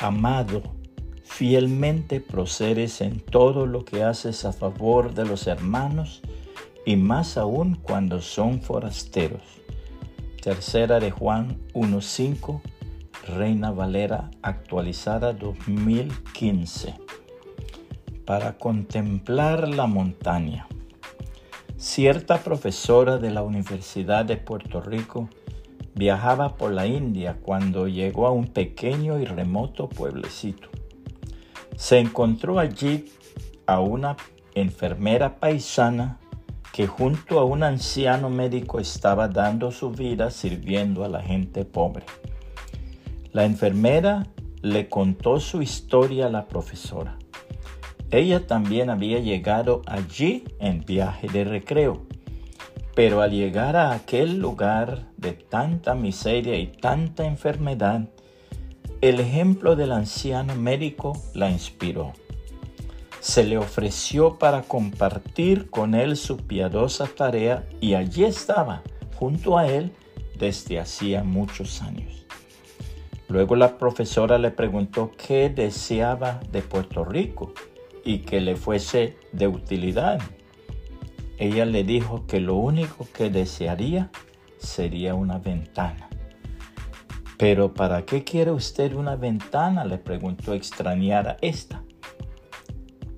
Amado, fielmente procedes en todo lo que haces a favor de los hermanos y más aún cuando son forasteros. Tercera de Juan 1.5, Reina Valera actualizada 2015. Para contemplar la montaña. Cierta profesora de la Universidad de Puerto Rico viajaba por la India cuando llegó a un pequeño y remoto pueblecito. Se encontró allí a una enfermera paisana que junto a un anciano médico estaba dando su vida sirviendo a la gente pobre. La enfermera le contó su historia a la profesora. Ella también había llegado allí en viaje de recreo, pero al llegar a aquel lugar de tanta miseria y tanta enfermedad, el ejemplo del anciano médico la inspiró se le ofreció para compartir con él su piadosa tarea y allí estaba, junto a él, desde hacía muchos años. Luego la profesora le preguntó qué deseaba de Puerto Rico y que le fuese de utilidad. Ella le dijo que lo único que desearía sería una ventana. Pero ¿para qué quiere usted una ventana? le preguntó extrañada esta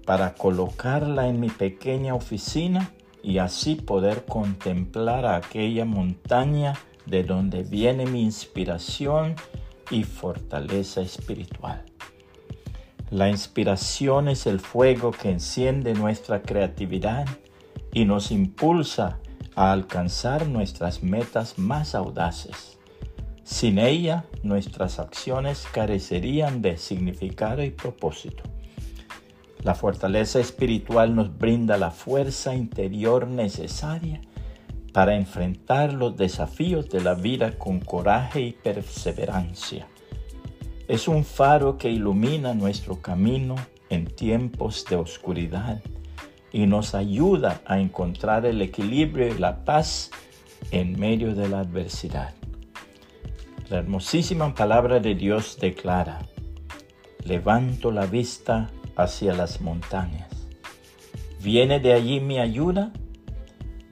para colocarla en mi pequeña oficina y así poder contemplar aquella montaña de donde viene mi inspiración y fortaleza espiritual. La inspiración es el fuego que enciende nuestra creatividad y nos impulsa a alcanzar nuestras metas más audaces. Sin ella, nuestras acciones carecerían de significado y propósito. La fortaleza espiritual nos brinda la fuerza interior necesaria para enfrentar los desafíos de la vida con coraje y perseverancia. Es un faro que ilumina nuestro camino en tiempos de oscuridad y nos ayuda a encontrar el equilibrio y la paz en medio de la adversidad. La hermosísima palabra de Dios declara, levanto la vista hacia las montañas. ¿Viene de allí mi ayuda?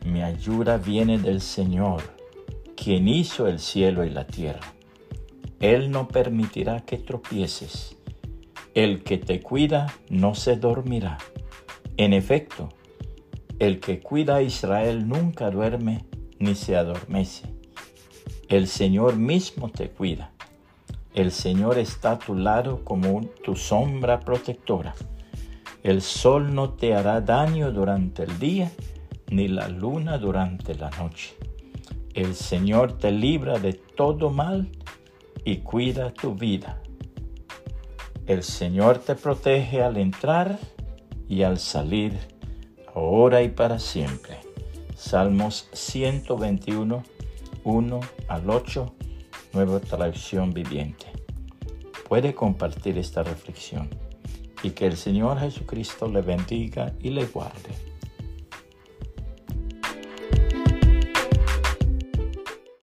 Mi ayuda viene del Señor, quien hizo el cielo y la tierra. Él no permitirá que tropieces. El que te cuida no se dormirá. En efecto, el que cuida a Israel nunca duerme ni se adormece. El Señor mismo te cuida. El Señor está a tu lado como tu sombra protectora. El sol no te hará daño durante el día, ni la luna durante la noche. El Señor te libra de todo mal y cuida tu vida. El Señor te protege al entrar y al salir, ahora y para siempre. Salmos 121, 1 al 8 nueva traducción viviente. Puede compartir esta reflexión y que el Señor Jesucristo le bendiga y le guarde.